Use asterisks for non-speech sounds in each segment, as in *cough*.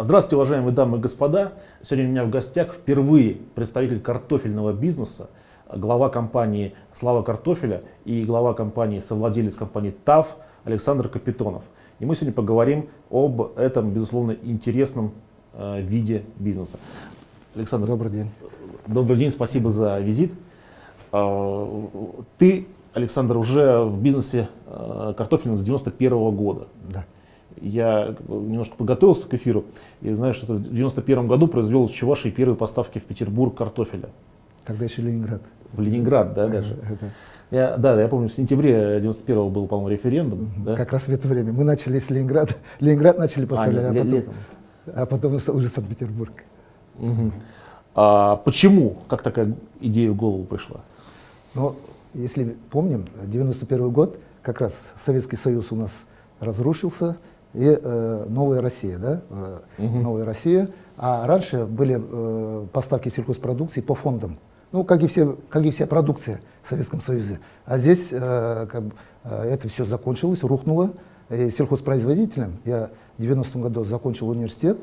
Здравствуйте, уважаемые дамы и господа. Сегодня у меня в гостях впервые представитель картофельного бизнеса, глава компании «Слава картофеля» и глава компании, совладелец компании ТАВ Александр Капитонов. И мы сегодня поговорим об этом, безусловно, интересном э, виде бизнеса. Александр, добрый день. Добрый день, спасибо за визит. Э, ты, Александр, уже в бизнесе э, картофельном с 91 -го года. Да я немножко подготовился к эфиру и знаю, что в 91 году произвел из Чувашии первые поставки в Петербург картофеля. Тогда еще Ленинград. В Ленинград, да, даже. Я, да, я помню, в сентябре 91-го был, по-моему, референдум. Да? Как раз в это время. Мы начали с Ленинграда. *laughs* Ленинград начали поставлять, а, а, потом, летом. а потом уже Санкт-Петербург. Угу. А почему? Как такая идея в голову пришла? Ну, если помним, 91 год, как раз Советский Союз у нас разрушился, и э, Новая Россия, да, угу. Новая Россия. А раньше были э, поставки сельхозпродукции по фондам, ну, как и, все, как и вся продукция в Советском Союзе. А здесь э, как, э, это все закончилось, рухнуло. И сельхозпроизводителем я в 90-м году закончил университет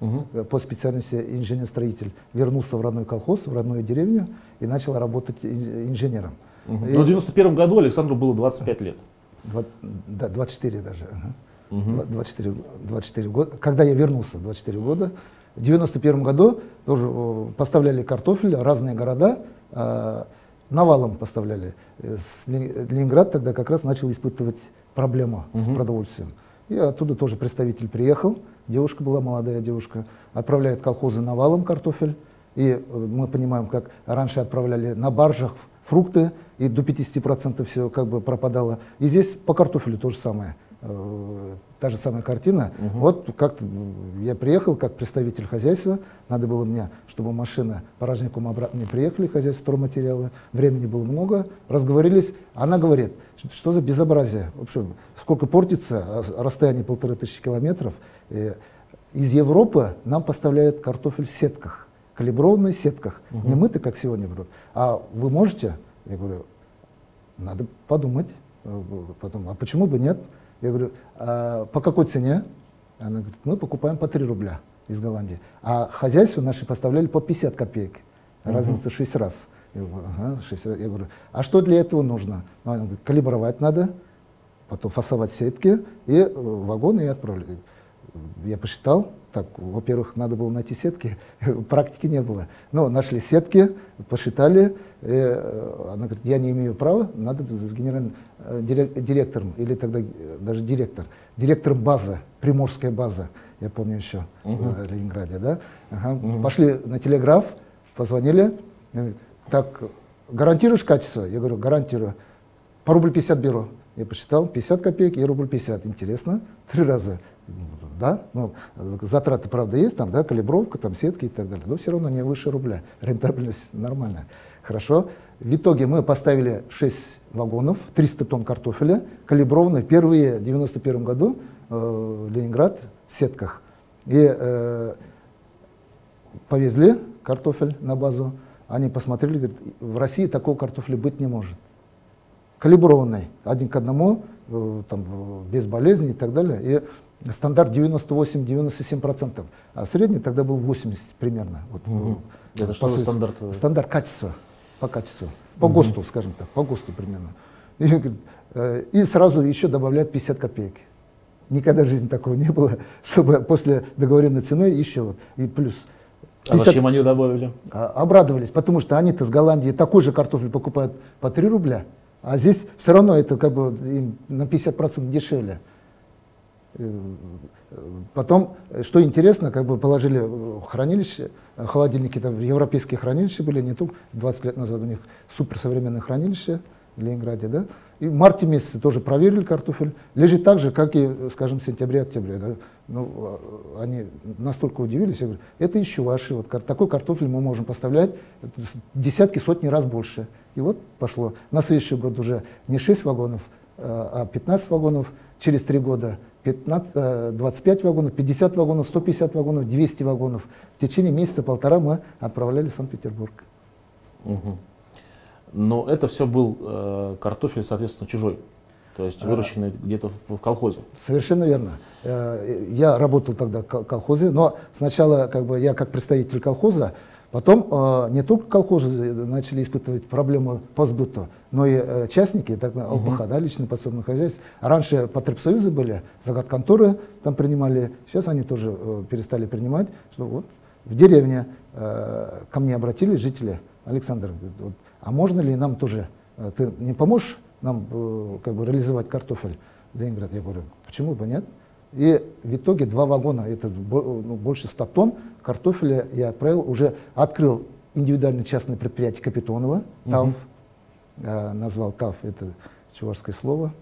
угу. по специальности инженер-строитель, вернулся в родной колхоз, в родную деревню и начал работать инженером. Угу. И, Но в 91 году Александру было 25 лет. 20, да, 24 даже. Ага угу. 24, 24 года. Когда я вернулся, 24 года, в 91 году тоже э, поставляли картофель, разные города, э, навалом поставляли. С Ленинград тогда как раз начал испытывать проблему угу. с продовольствием. И оттуда тоже представитель приехал, девушка была, молодая девушка, отправляет колхозы навалом картофель. И э, мы понимаем, как раньше отправляли на баржах фрукты, и до 50% все как бы пропадало. И здесь по картофелю то же самое. Э, та же самая картина. Угу. Вот как-то я приехал как представитель хозяйства, надо было мне, чтобы машина поражником обратно не приехали, хозяйство стройматериалы, времени было много, разговорились. Она говорит, что за безобразие, в общем, сколько портится, а расстояние полторы тысячи километров. И из Европы нам поставляют картофель в сетках, калиброванных сетках, угу. не мыты, как сегодня берут. А вы можете? Я говорю, надо подумать. Э, потом, а почему бы нет? Я говорю, а по какой цене? Она говорит, мы покупаем по 3 рубля из Голландии. А хозяйство наши поставляли по 50 копеек. Разница угу. 6 раз. Я говорю, ага, 6 раз. Я говорю, а что для этого нужно? Она говорит, калибровать надо, потом фасовать сетки и э, вагоны и отправлять. Я посчитал, так, во-первых, надо было найти сетки, *laughs* практики не было. Но нашли сетки, посчитали, э, она говорит, я не имею права, надо с генеральным э, директором, или тогда э, даже директор, директор базы, Приморская база, я помню еще, угу. в Ленинграде, да. Ага. Угу. Пошли на телеграф, позвонили, так, гарантируешь качество? Я говорю, гарантирую. По рубль 50 беру. Я посчитал, 50 копеек и рубль 50. Интересно, три раза да, ну, затраты, правда, есть, там, да, калибровка, там, сетки и так далее, но все равно не выше рубля, рентабельность нормальная. Хорошо, в итоге мы поставили 6 вагонов, 300 тонн картофеля, калиброванные, первые в 91 году э, Ленинград в сетках. И э, повезли картофель на базу, они посмотрели, говорят, в России такого картофеля быть не может. Калиброванный, один к одному, э, там, без болезней и так далее. И стандарт 98-97%, а средний тогда был 80 примерно. Вот, угу. Это что за стандарт? Стандарт качества, по качеству, по угу. ГОСТу, скажем так, по ГОСТу примерно. И, э, и сразу еще добавляют 50 копеек. Никогда в жизни такого не было, *laughs* чтобы после договоренной цены еще вот, и плюс 50... А зачем они добавили? А, обрадовались, потому что они-то с Голландии такой же картофель покупают по 3 рубля, а здесь все равно это как бы им на 50% дешевле. Э, потом, что интересно, как бы положили в хранилище, холодильники там европейские хранилища были, не только 20 лет назад у них суперсовременное хранилище в Ленинграде, да, и в марте месяце тоже проверили картофель, лежит так же, как и, скажем, в сентябре-октябре. Да. Ну, а, они настолько удивились, я говорю, это еще ваши, вот такой картофель мы можем поставлять десятки, сотни раз больше. И вот пошло. На следующий год уже не 6 вагонов, а 15 вагонов, через 3 года 15, 25 э, вагонов, 50 вагонов, 150 вагонов, 200 вагонов. В течение месяца-полтора мы отправляли в Санкт-Петербург. Угу. Но это все был э, картофель, соответственно, чужой. то есть выращенные а, где-то в, в колхозе. Совершенно верно. Э, я работал тогда в колхозе, но сначала как бы я как представитель колхоза, потом э, не только колхозы начали испытывать проблему по сбыту, но и э, частники, так ЛПХ, да, личное подсобное хозяйство. Раньше потребсоюзы были, загадконторы там принимали, сейчас они тоже перестали принимать, что вот в деревне ко мне обратились жители, Александр, вот, а можно ли нам тоже, ты не поможешь нам э, как бы реализовать картофель Ленинград. Я говорю, почему бы нет? И в итоге два вагона, это ну, больше 100 тонн картофеля я отправил, уже открыл индивидуальное частное предприятие Капитонова, ТАВ, угу. э, назвал ТАВ, это чувашское слово.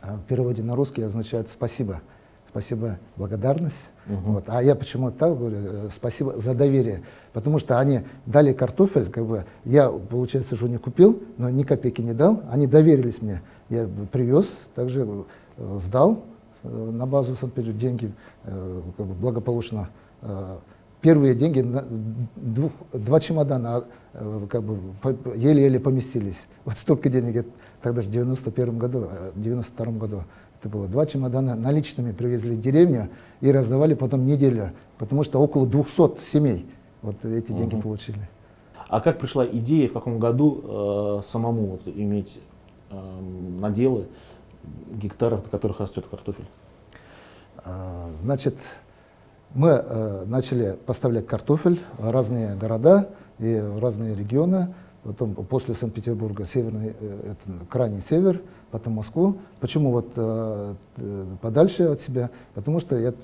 А в переводе на русский означает «спасибо». Спасибо, благодарность. Угу. Вот. А я почему так говорю? Э, спасибо за доверие. Потому что они дали картофель, как бы я, получается, что не купил, но ни копейки не дал. Они доверились мне. Я привез, также э, сдал э, на базу Санкт-Петербурга деньги как бы благополучно. Первые деньги, двух, два чемодана, как бы еле-еле поместились. Вот столько денег, тогда же в 91 году, 92 году это было два чемодана наличными привезли в деревню и раздавали потом неделю, потому что около 200 семей вот эти деньги угу. получили. А как пришла идея, в каком году э, самому вот, иметь э, наделы гектаров, на которых растет картофель? А, значит, мы э, начали поставлять картофель в разные города и в разные регионы. Потом после Санкт-Петербурга северный, э, это крайний север, потом Москву. Почему вот э, подальше от себя? Потому что я,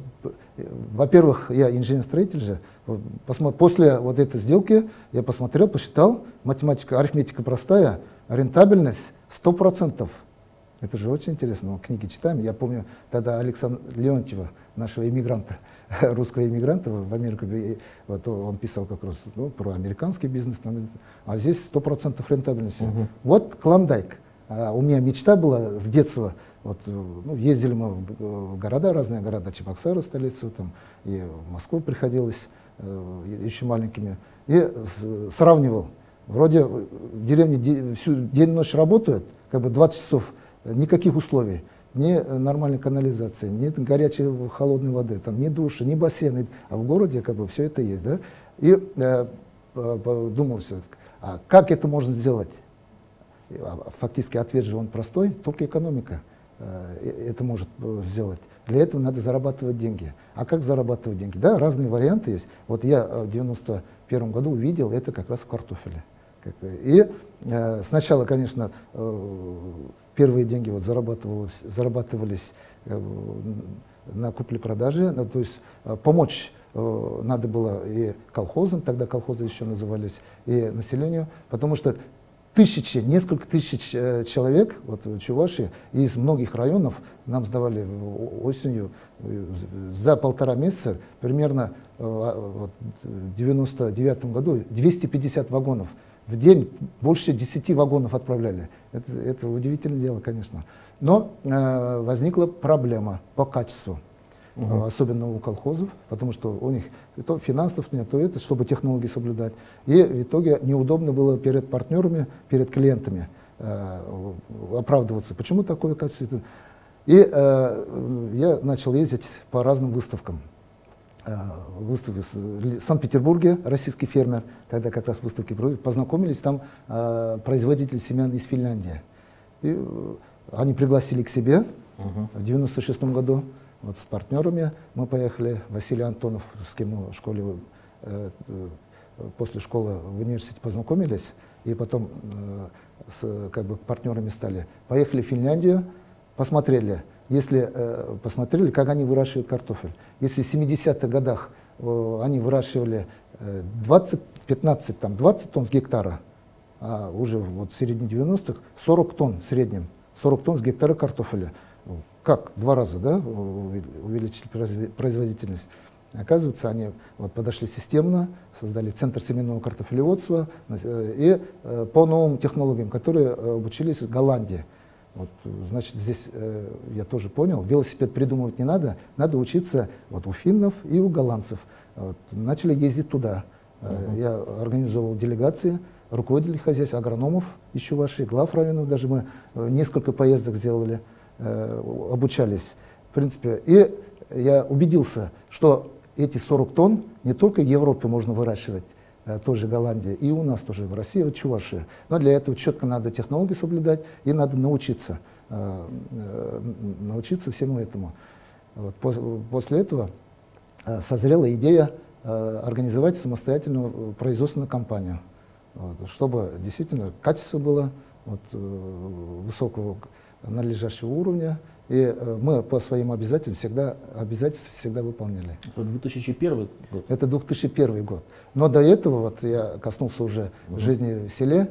во-первых, я инженер-строитель же. После вот этой сделки я посмотрел, посчитал, математика, арифметика простая, рентабельность 100%. Это же очень интересно, мы книги читаем. Я помню тогда Александра Леонтьева, нашего иммигранта, *laughs* русского иммигранта в Америку, вот он писал как раз ну, про американский бизнес, а здесь 100% рентабельности. Угу. Вот Клондайк. А у меня мечта была с детства, вот, ну, ездили мы в города, разные города, Чебоксары, столицу, там, и в Москву приходилось э, еще маленькими, и сравнивал. Вроде в деревне всю день ночь работают, как бы 20 часов, никаких условий, ни нормальной канализации, ни горячей холодной воды, там, ни души, ни бассейны, а в городе как бы все это есть. Да? И э, думал все, а как это можно сделать? А, фактически ответ же он простой, только экономика э, это может э, сделать. Для этого надо зарабатывать деньги. А как зарабатывать деньги? Да, разные варианты есть. Вот я в 91 году увидел это как раз в картофеле. И э, сначала, конечно, э, первые деньги вот зарабатывались, зарабатывались э, на купле-продаже, ну, то есть э, помочь э, надо было и колхозам, тогда колхозы еще назывались, и населению, потому что тысячи, несколько тысяч человек вот, в Чувашии из многих районов нам сдавали осенью за полтора месяца примерно вот, в 99 году 250 вагонов. В день больше 10 вагонов отправляли. Это, это удивительное дело, конечно. Но э, возникла проблема по качеству угу. особенно у колхозов, потому что у них то финансов нет, то это, чтобы технологии соблюдать. И в итоге неудобно было перед партнерами, перед клиентами э, оправдываться, почему такое качество. И э, я начал ездить по разным выставкам. Э, выставки в Санкт-Петербурге, российский фермер, тогда как раз выставки познакомились, там э, производитель семян из Финляндии. И э, они пригласили к себе угу. в 96 году. Вот с партнерами мы поехали, Василий Антонов, с кем мы в школе, э, э, после школы в университете познакомились, и потом э, с как бы, партнерами стали. Поехали в Финляндию, посмотрели, если э, посмотрели, как они выращивают картофель. Если в 70-х годах э, они выращивали 20, 15, там, 20 тонн с гектара, а уже вот в середине 90-х 40 тонн в среднем, 40 тонн с гектара картофеля как два раза да, увеличить производительность. Оказывается, они вот, подошли системно, создали центр семенного картофелеводства э, и э, по новым технологиям, которые э, обучились в Голландии. Вот, значит, здесь э, я тоже понял, велосипед придумывать не надо, надо учиться вот, у финнов и у голландцев. Вот, начали ездить туда. Uh -huh. Я организовывал делегации, руководителей хозяйств, агрономов из Чувашии, глав районов, даже мы э, несколько поездок сделали, э, обучались. В принципе, и я убедился, что эти 40 тонн не только в Европе можно выращивать, э, тоже Голландия, и у нас тоже в России, вот Чувашия. Но для этого четко надо технологии соблюдать и надо научиться, э, э, научиться всему этому. Вот, после этого созрела идея организовать самостоятельную производственную компанию, вот, чтобы действительно качество было вот, высокого надлежащего уровня, и э, мы по своим обязательствам всегда, обязательства всегда выполняли. Это 2001 год? Это 2001 год. Но до этого, вот я коснулся уже угу. жизни в селе,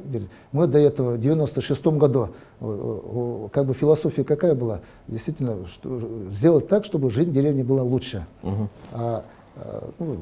мы до этого в 96 году, как бы философия какая была? Действительно, что, сделать так, чтобы жизнь в деревне была лучше. Угу. А, а ну,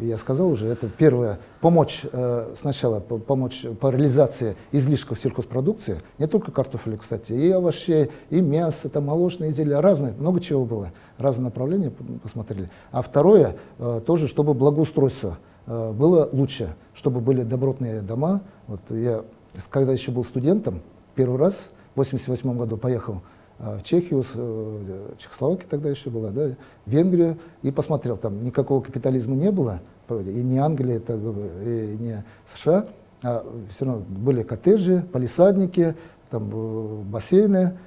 я сказал уже, это первое, помочь э, сначала по, помочь по реализации излишков сельхозпродукции, не только картофеля, кстати, и овощей, и мясо, там молочные изделия, разные, много чего было, разные направления посмотрели. А второе, э, тоже, чтобы благоустройство э, было лучше, чтобы были добротные дома. Вот я, когда еще был студентом, первый раз в 88 году поехал в Чехию, э, Чехословакия тогда еще была, да, Венгрию, и посмотрел, там никакого капитализма не было, и не Англия, и не США, а все равно были коттеджи, палисадники, там э, бассейны,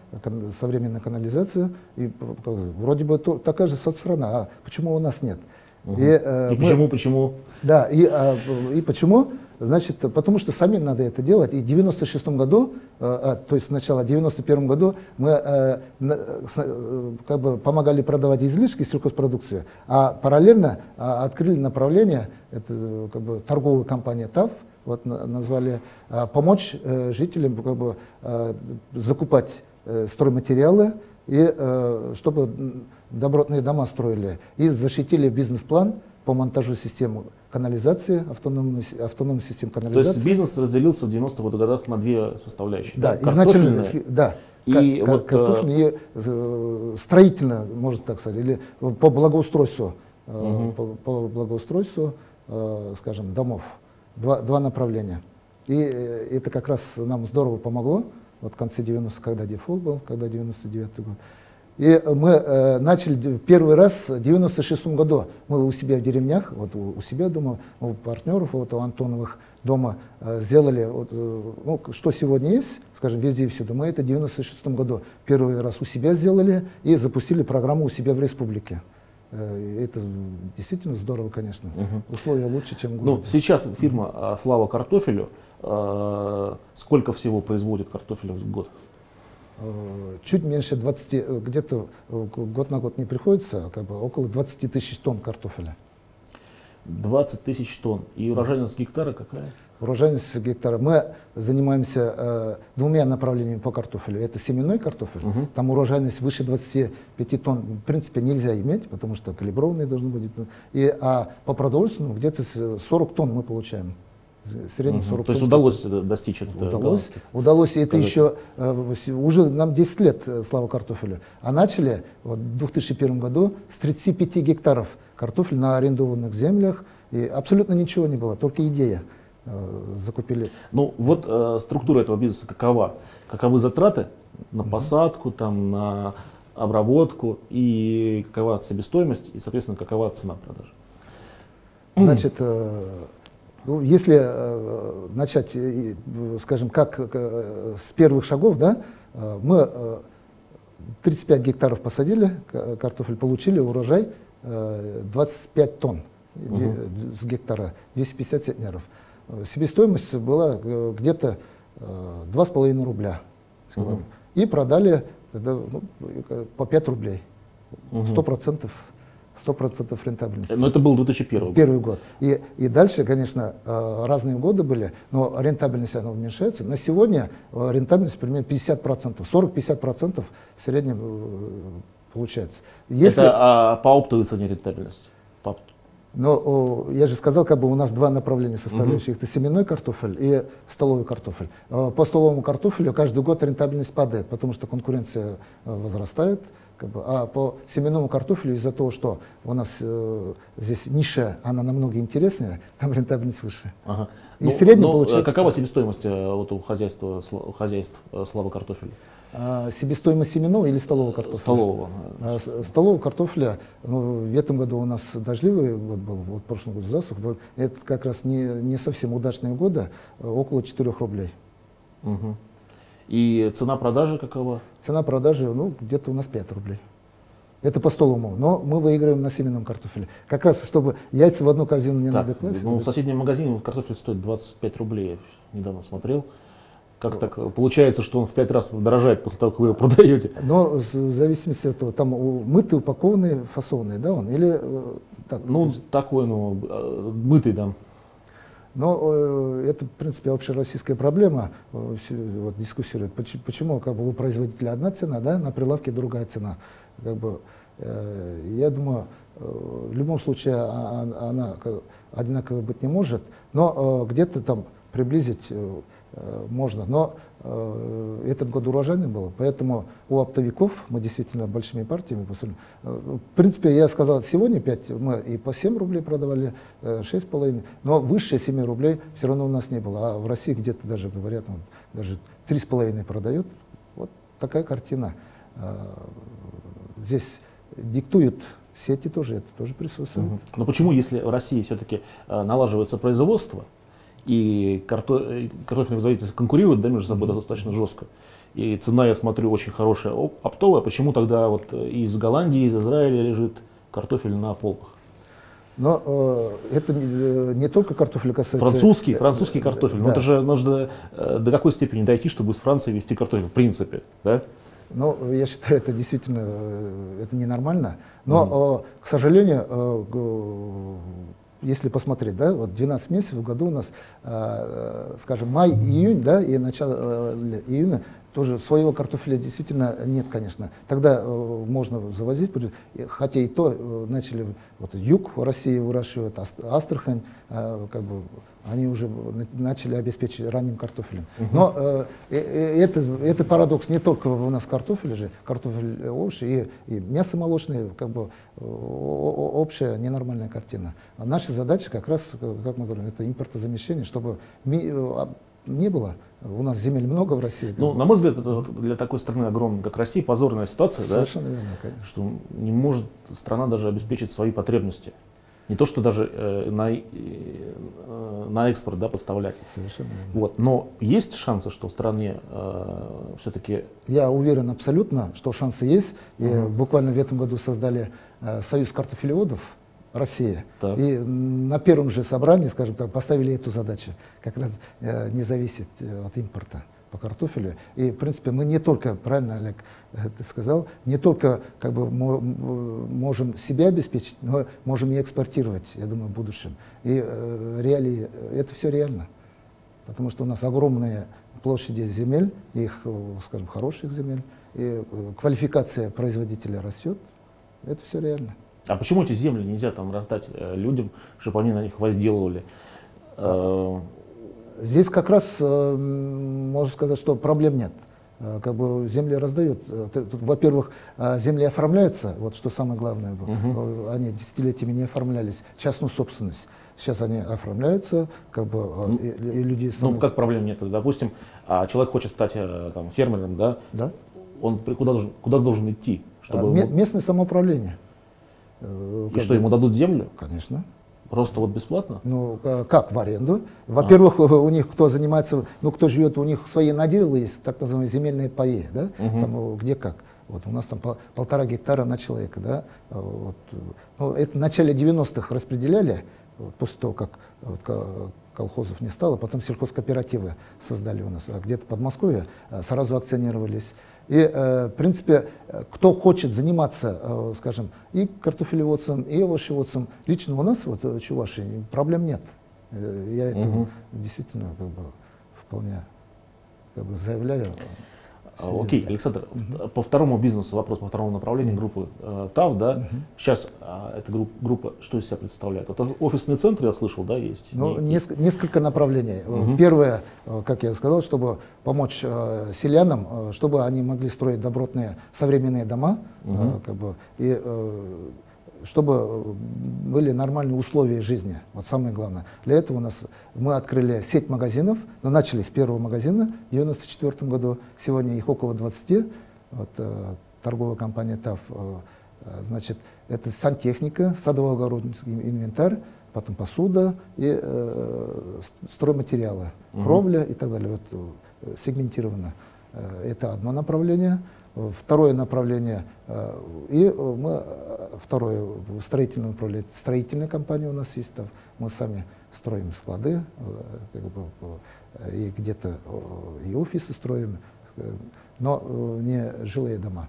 современная канализация, и вроде бы то, такая же соцстрана, а почему у нас нет? Угу. И, э, и мы, почему, почему? Да, и, а, и почему? Значит, потому что самим надо это делать. И в 96 году, э, а, то есть сначала в 91 году мы э, э, как бы помогали продавать излишки сельхозпродукции, а параллельно э, открыли направление, это как бы торговая компания ТАВ, вот назвали, э, помочь э, жителям как бы, э, закупать э, стройматериалы, и э, чтобы добротные дома строили, и защитили бизнес-план по монтажу системы канализации, автономной, автономной системы канализации. То есть бизнес разделился в 90-х годах на две составляющие. Да, да? изначально, да. И как, вот, картофельная и э, строительно, можно так сказать, или по благоустройству, угу. по, по благоустройству, э, скажем, домов. Два, два направления. И это как раз нам здорово помогло, вот в конце 90-х, когда дефолт был, когда 99-й год. И мы э, начали первый раз в 96 году. Мы у себя в деревнях, вот у, себя дома, у партнеров, вот у Антоновых дома э, сделали, вот, э, ну, что сегодня есть, скажем, везде и всюду. Мы это в 96 году первый раз у себя сделали и запустили программу у себя в республике. Это действительно здорово, конечно. Угу. Условия лучше, чем в Ну, сейчас фирма «Слава картофелю» сколько всего производит картофеля в год? Э, чуть меньше 20, э, где-то э, год на год не приходится, как бы около 20 тысяч тонн картофеля. 20 тысяч тонн. И урожайность гектара какая? Урожайность гектара. Мы занимаемся э, двумя направлениями по картофелю. Это семенной картофель. Угу. Там урожайность выше 25 тонн в принципе нельзя иметь, потому что калиброванные должны быть. И, а по продовольственному где-то 40 тонн мы получаем среднем 40 То есть удалось достичь этого? Удалось. Удалось. Это еще э, уже нам 10 лет, э, слава картофелю. А начали вот, в 2001 году с 35 гектаров картофеля на арендованных землях. И абсолютно ничего не было, только идея э, закупили. Ну вот э, структура этого бизнеса какова? Каковы затраты на посадку, там, на обработку и какова себестоимость и, соответственно, какова цена продажи? Значит, э, ну, если э, начать, э, скажем, как э, с первых шагов, да, э, мы э, 35 гектаров посадили, картофель получили, урожай э, 25 тонн угу. с гектара, 250 центнеров. Себестоимость была э, где-то э, 2,5 рубля. Угу. И продали тогда, ну, по 5 рублей. Сто процентов 100% рентабельности. Но это был 2001 год. Первый год. И, и дальше, конечно, э, разные годы были, но рентабельность она уменьшается. На сегодня э, рентабельность примерно 50%, 40-50% в среднем э, получается. Если... Это а, по оптовой цене рентабельность? По... Но я же сказал, как бы у нас два направления составляющих. Угу. Это семенной картофель и столовый картофель. По столовому картофелю каждый год рентабельность падает, потому что конкуренция возрастает, Как бы, а по семенному картофелю из-за того, что у нас э, здесь ниша, она намного интереснее, *laughs* там рентабельность выше. Ага. И Ну, средний но, получается. Какова себестоимость э, вот у хозяйства, у хозяйств э, слава картофеля? А, себестоимость семенного или столового картофеля? Столового. А, Столового картофеля, ну, в этом году у нас дождливый год был, вот в прошлом году засух, был. это как раз не, не совсем удачные годы, э, около 4 рублей. Мгм. И цена продажи какова? Цена продажи, ну, где-то у нас 5 рублей. Это по столовому, но мы выигрываем на семенном картофеле. Как раз, чтобы яйца в одну корзину не Так, надо класть. ну, в соседнем магазине картофель стоит 25 рублей, я недавно смотрел. Как так получается, что он в 5 раз дорожает после того, как вы его продаете? Но в зависимости от того, там мытый, упакованный, фасованный, да, он? Или э, так? Ну, такой, ну, э, мытый, да. Но э, это, в принципе, общероссийская проблема. э, вот, дискуссируют. Поч- Почему, как бы у производителя одна цена, да, на прилавке другая цена. Как бы, э, я думаю, в любом случае а- а- она одинаковой быть не может, но где-то там приблизить можно. Но э, этот год урожайный был, поэтому у оптовиков мы действительно большими партиями посылим. Э, В принципе, я сказал, сегодня 5, мы и по 7 рублей продавали, э, 6,5, но выше 7 рублей все равно у нас не было. А в России где-то даже говорят, вот, даже 3,5 продают. Вот такая картина. Э, Здесь диктуют сети тоже, это тоже присутствует. Но почему, если в России все-таки налаживается производство, и карто... э, картофельные производители конкурируют да, между собой достаточно жестко, и цена, я смотрю, очень хорошая, оп- оптовая, почему тогда вот э, из Голландии, из Израиля лежит картофель на полках? Но э, это не, э, не только картофель касается... Французский, французский картофель. Но да. это же нужно до какой степени дойти, чтобы из Франции везти картофель, в принципе, да? Ну, я считаю, это действительно это ненормально. Но, э, к сожалению, если посмотреть, да, вот 12 месяцев в году у нас, э, э, скажем, май, июнь, да, и начало э, июня, тоже своего картофеля действительно нет, конечно. Тогда э, можно завозить, хотя и то э, начали, вот юг России выращивают, Ас- Астрахань, э, как бы, они уже на- начали обеспечить ранним картофелем. Но э, э, э, это, это парадокс не только у нас картофель же, картофель овощи и, и мясо молочное, как бы э, общая ненормальная картина. А наша задача как раз, э, как мы говорим, это импортозамещение, чтобы ми- а, не было. У нас земель много в России. Ну, на мой взгляд, это для такой страны огромной, как Россия, позорная ситуация, да? Совершенно верно, конечно. что не может страна даже обеспечить свои потребности. Не то, что даже э, на, э, э, на экспорт да, подставлять. Совершенно верно. Вот. Но есть шансы, что в стране э, все-таки... Я уверен абсолютно, что шансы есть. И буквально в этом году создали э, Союз картофелеводов Россия. Так. И на первом же собрании, скажем так, поставили эту задачу, как раз э, не зависеть э, от импорта по картофелю. И, в принципе, мы не только, правильно, Олег, э, ты сказал, не только как бы, можем себя обеспечить, но можем и экспортировать, я думаю, в будущем. И э, реалии, это все реально. Потому что у нас огромные площади земель, их, э, скажем, хороших земель, и квалификация производителя растет. Это все реально. А почему эти земли нельзя там раздать э, людям, чтобы они на них возделывали? Э, Здесь как раз э, можно сказать, что проблем нет. Как бы земли раздают. Во-первых, земли оформляются, вот что самое главное. было. Э, Они десятилетиями не оформлялись. Частную собственность. Сейчас они оформляются, как бы, э, и, и люди ну, как проблем нет? Допустим, а человек хочет стать там, фермером, да? Да? Он куда должен, куда должен идти? Чтобы местное самоуправление. Э, и что, ему дадут землю? Конечно. Просто вот бесплатно? Ну, э, как в аренду? Во-первых, у них кто занимается, ну, кто живет, у них свои наделы есть, так называемые земельные паи, да? Там, э, где как. Вот у нас там пол- полтора гектара на человека, да? Э, Вот. Ну, это в начале 90-х распределяли, вот, после того, как вот, ко- колхозов не стало, потом сельхозкооперативы создали у нас, а где-то в Подмосковье э, сразу акционировались. И, э, в принципе, э, кто хочет заниматься, э, скажем, и картофелеводством, и овощеводством, лично у нас, вот в Чувашии, проблем нет. Э, Я это Мгм. действительно как бы, вполне как бы, заявляю. А, окей, Александр, угу. по второму бизнесу вопрос, по второму направлению группы э, ТАВ, да, угу. сейчас э, эта группа, группа что из себя представляет? Вот офисный центр, я слышал, да, есть? Ну, несколько, несколько направлений. Угу. Первое, э, как я сказал, чтобы помочь э, селянам, э, чтобы они могли строить добротные современные дома, угу. э, как бы, и э, чтобы были нормальные условия жизни. Вот самое главное. Для этого у нас мы открыли сеть магазинов, но начали с первого магазина в 1994 году. Сегодня их около 20. Вот, э, торговая компания ТАФ. Э, э, значит, это сантехника, садово-огородный инвентарь, потом посуда и э, стройматериалы, угу. кровля и так далее. Вот, э, сегментировано. Э, это одно направление. Второе направление, э, и э, мы, э, второе строительное направление, строительная компания у нас есть, там, мы сами строим склады, как бы, и где-то и офисы строим, но не жилые дома.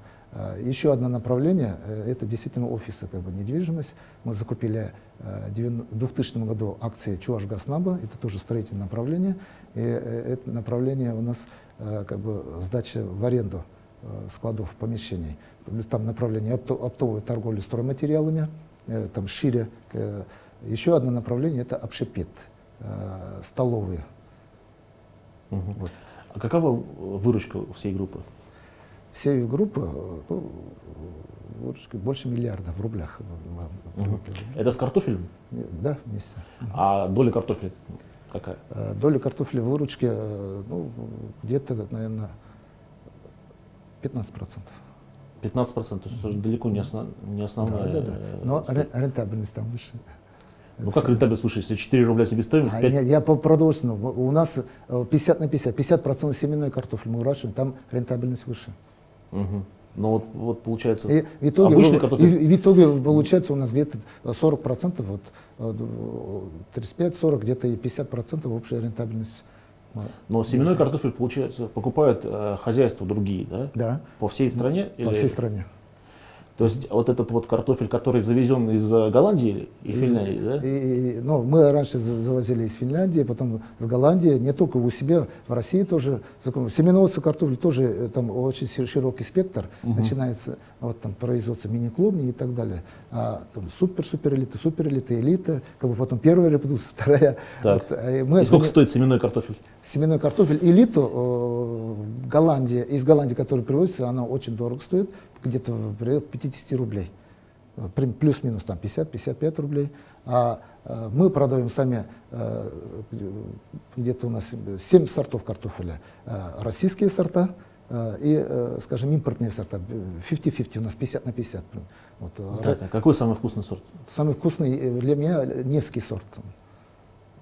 Еще одно направление – это действительно офисы, как бы недвижимость. Мы закупили в 2000 году акции Чувашгазнаба, это тоже строительное направление. И это направление у нас как бы сдача в аренду складов, помещений. Там направление оптовой торговли стройматериалами, э, там шире. Э, еще одно направление – это общепит, столовые. Угу. Вот. А какова выручка всей группы? Всей группы ну, выручка больше миллиарда в рублях. Угу. Это с картофелем? Да, вместе. А доля картофеля какая? Доля картофеля в выручке ну, где-то, наверное, 15 процентов. 15 процентов, это далеко не, основ, не основная. Да, да, да. Э, Но рентабельность там выше. Ну как рентабельность выше, если 4 рубля себестоимость? 5... А, нет, я по продовольственному. У нас 50 э, на 50, 50 процентов семенной картофель мы выращиваем, там рентабельность выше. Угу. Но вот, вот получается, и в итоге, обычный картофель... И, в итоге получается у нас где-то 40 процентов, вот, 35-40, где-то и 50 процентов общая рентабельность но семенной картофель, получается, покупают э, хозяйства другие, да? Да. По всей стране? По или... всей стране. То есть вот этот вот картофель, который завезен из Голландии и из, Финляндии, да? И, ну, мы раньше завозили из Финляндии, потом с Голландии, не только у себя, в России тоже. Семеноводство картофеля тоже э, там очень широкий спектр. Угу. Начинается вот там производство мини-клубни и так далее. А там супер-супер элита, супер элита, элита, как бы потом первая репродукция, *laughs* вторая. Так. Вот, и, мы, и сколько мы, стоит семенной картофель? Семенной картофель элиту э, Голландия, из Голландии, который привозится, она очень дорого стоит, где-то в пределах 50 рублей. Плюс-минус там 50-55 рублей. А э, мы продаем сами э, где-то у нас 7 сортов картофеля. Э, российские сорта э, и, э, скажем, импортные сорта. 50-50 у нас 50 на 50. Вот. Так, а какой самый вкусный сорт? Самый вкусный э, для меня Невский сорт.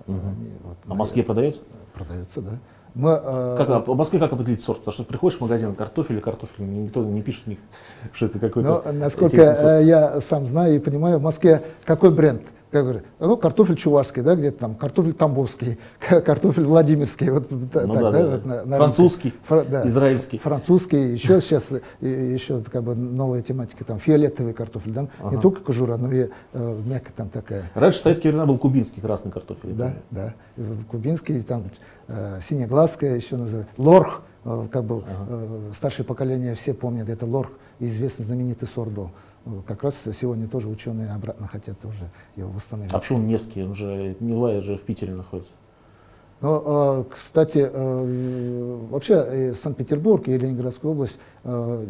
Угу. Вот, а в Москве продается? Продается, да. Мы, э... как, в Москве как определить сорт? Потому что приходишь в магазин, картофель или картофель, никто не пишет, *laughs* что это какой-то Ну, насколько я сам знаю и понимаю, в Москве какой бренд? как говорят, ну, картофель чувашский, да, где-то там, картофель тамбовский, *laughs* картофель владимирский, вот ну, так, да, да, да. Вот, на, на французский, Фра, да, израильский. Французский, *laughs* еще сейчас, еще как бы новая тематика, там, фиолетовый картофель, да, ага. не только кожура, но и э, мягкая там такая. Раньше в советские времена был кубинский красный картофель. Да, да, кубинский, там, э, синеглазская еще называют, лорх, э, как бы ага. э, старшее поколение все помнят, это лорх, известный знаменитый сорт был. Как раз сегодня тоже ученые обратно хотят тоже его восстановить. А почему Невский? Он же, Невлай же в Питере находится. Ну, а, кстати, э, вообще Санкт-Петербург и Ленинградская область э,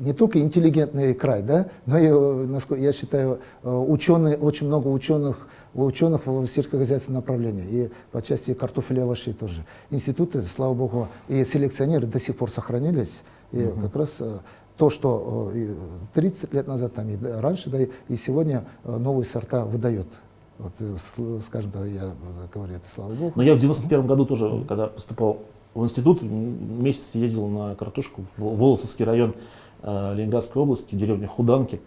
не только интеллигентный край, да, но и, я считаю, ученые, очень много ученых, ученых в сельскохозяйственном направлении, и по части картофеля и овощей тоже. Институты, слава богу, и селекционеры до сих пор сохранились, и угу. как раз э, то, что 30 лет назад, там, и раньше, да, и сегодня э, новые сорта выдает. Вот, э, скажем, да, я говорю, это слава богу. Но я в 91 году тоже, когда поступал в институт, месяц ездил на картошку в Волосовский район э, Ленинградской области, деревня Худанки.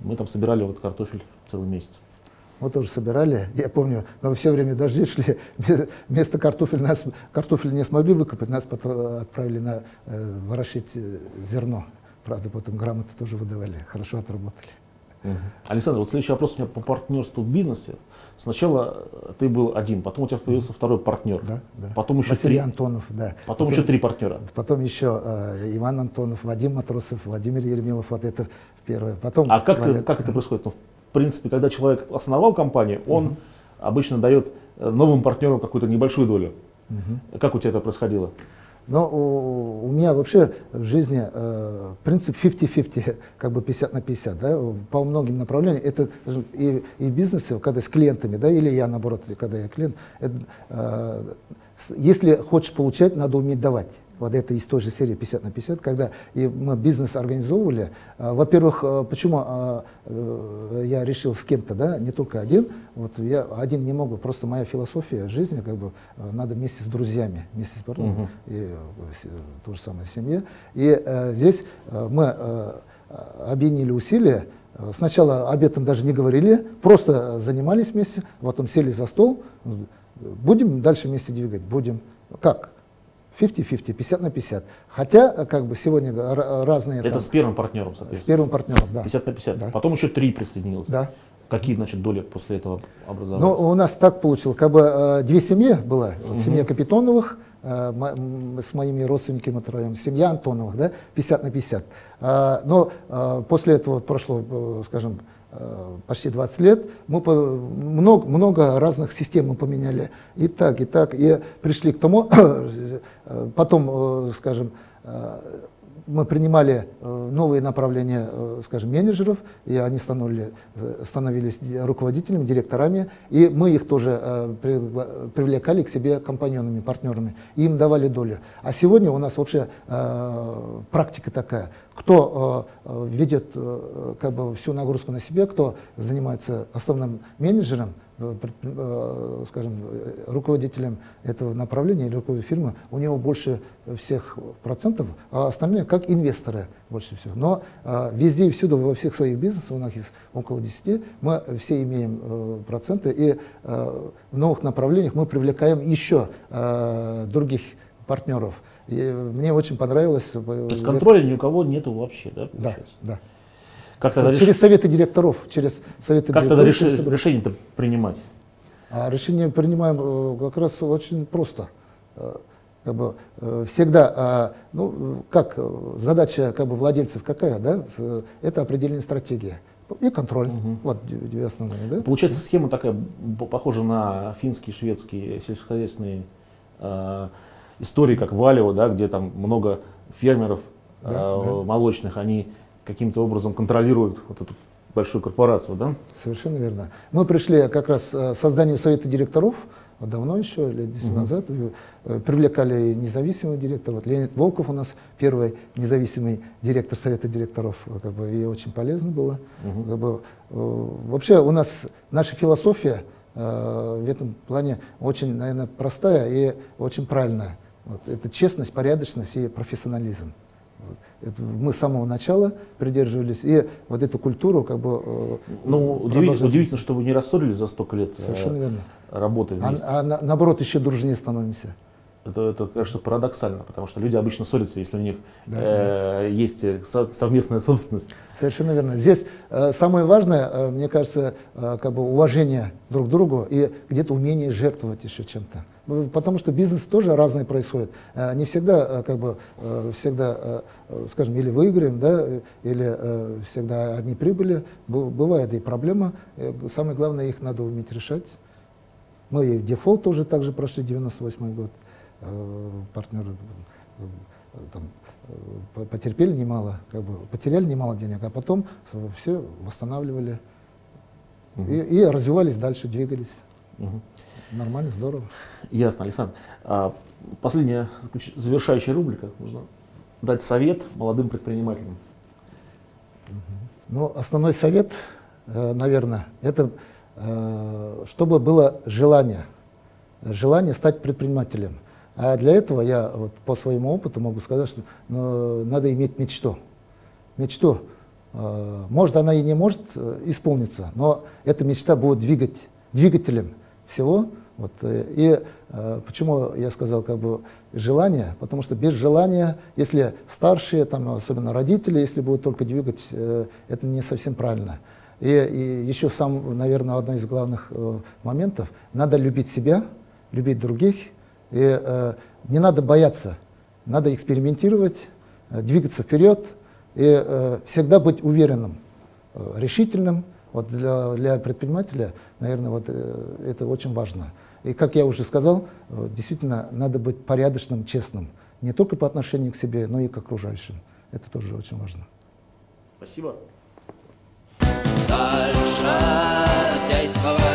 Мы там собирали вот картофель целый месяц. Мы тоже собирали, я помню, но все время дожди шли, *laughs* вместо картофеля нас, картофель не смогли выкопать, нас отправили на э, ворошить зерно. Правда, потом грамоты тоже выдавали, хорошо отработали. Угу. Александр, вот следующий вопрос у меня по партнерству в бизнесе. Сначала ты был один, потом у тебя появился второй партнер, да, да. потом еще Василий три. Антонов, да. Потом, потом еще три партнера. Потом еще э, Иван Антонов, Вадим Матросов, Владимир Еремилов, вот это первое. Потом. А как, ты, как это происходит? Ну, в принципе, когда человек основал компанию, он угу. обычно дает э, новым партнерам какую-то небольшую долю. Угу. Как у тебя это происходило? Но у, у меня вообще в жизни э, принцип 50-50, как бы 50 на 50, да, по многим направлениям. Это и, и в бизнесе, когда с клиентами, да, или я наоборот, когда я клиент, это, э, если хочешь получать, надо уметь давать вот это из той же серии 50 на 50, когда и мы бизнес организовывали. А, во-первых, а, почему а, э, я решил с кем-то, да, не только один, вот я один не могу, просто моя философия жизни, как бы, надо вместе с друзьями, вместе с партнером, угу. и э, то же самое семье. И э, здесь мы э, объединили усилия, Сначала об этом даже не говорили, просто занимались вместе, потом сели за стол. Будем дальше вместе двигать? Будем. Как? 50-50, 50 на 50. Хотя, э, как бы сегодня разные... Это там, с первым партнером, соответственно? С первым партнером, да. 50 на 50. Да. Потом еще три присоединилось. Да. Какие, значит, доли после этого образовались? Ну, у нас так получилось, как бы э, две семьи было. Вот, угу. Семья Капитоновых, э, с моими родственниками мы троем, семья Антоновых, да, 50 на 50. Э, но э, после этого прошло, э, скажем, Э, почти 20 лет, мы много, много разных систем мы поменяли. И так, и так, и пришли к тому, *coughs* э, потом, э, скажем, мы принимали э, новые направления, э, скажем, менеджеров, и они становились, э, становились руководителями, директорами, и мы их тоже привлекали к себе компаньонами, партнерами, и им давали долю. А сегодня у нас вообще практика такая, кто ведет как бы всю нагрузку на себе, кто занимается основным менеджером, скажем, руководителем этого направления или руководителем фирмы, у него больше всех процентов, а остальные как инвесторы больше всего. Но а, везде и всюду, во всех своих бизнесах, у нас есть около 10, мы все имеем э, проценты, и э, в новых направлениях мы привлекаем еще э, других партнеров. И мне очень понравилось. То есть контроля ни у кого нету вообще, да, получается? Да, да. Как тогда через реш... советы директоров, через советы как директоров. Как тогда реш... решение-то принимать? А решение принимаем э, как раз очень просто. Э, как бы, э, всегда, а, ну, как задача как бы, владельцев какая, да, это определение стратегии и контроль. Угу. Вот две основные. Да? Получается, схема такая похожа на финские, шведские сельскохозяйственные э, истории, как Валево, да, где там много фермеров да, э, да. молочных, они каким-то образом контролируют вот эту большую корпорацию, да? Совершенно верно. Мы пришли как раз к э, созданию совета директоров, давно еще, лет 10 угу. назад, э, привлекали независимого директора. Вот Леонид Волков у нас первый независимый директор совета директоров, как бы, и очень полезно было. Угу. Как бы, э, вообще у нас наша философия в этом плане очень, наверное, простая и очень правильная. Вот, это честность, порядочность и профессионализм. Это мы с самого начала придерживались. И вот эту культуру как бы... Э, ну, удивительно, удивительно, что вы не рассорились за столько лет э, Совершенно верно. работы а, вместе. А, а наоборот, еще дружнее становимся. Это, это, конечно, парадоксально, потому что люди обычно ссорятся, если у них да, э, да. есть совместная собственность. Совершенно верно. Здесь э, самое важное, э, мне кажется, э, как бы уважение друг к другу и где-то умение жертвовать еще чем-то. Потому что бизнес тоже разный происходит. Э, не всегда, э, как бы, э, всегда, скажем, или выиграем, да, или всегда одни прибыли. Бывает и проблема. Самое главное, их надо уметь решать. Мы и дефолт тоже также прошли, 98 год. Партнеры там, потерпели немало, как бы, потеряли немало денег, а потом все восстанавливали. Угу. И, и развивались дальше, двигались. Угу. Нормально, здорово. Ясно, Александр. А, последняя завершающая рубрика. Нужно дать совет молодым предпринимателям. Ну, основной совет, э, наверное, это э, чтобы было желание, желание стать предпринимателем. А для этого я вот, по своему опыту могу сказать, что ну, надо иметь мечту. Мечту. Э, может, она и не может исполниться, но эта мечта будет двигать, двигателем всего. Вот, э, и э, почему я сказал как бы желание? Потому что без желания, если старшие, там, особенно родители, если будут только двигать, э, это не совсем правильно. И, и еще сам, наверное, одно из главных э, моментов, надо любить себя, любить других, и э, не надо бояться, надо экспериментировать, э, двигаться вперед и э, всегда быть уверенным, э, решительным. Вот для, для предпринимателя, наверное, вот, э, это очень важно. И как я уже сказал, э, действительно надо быть порядочным, честным, не только по отношению к себе, но и к окружающим. Это тоже очень важно. Спасибо. Дальше действовать.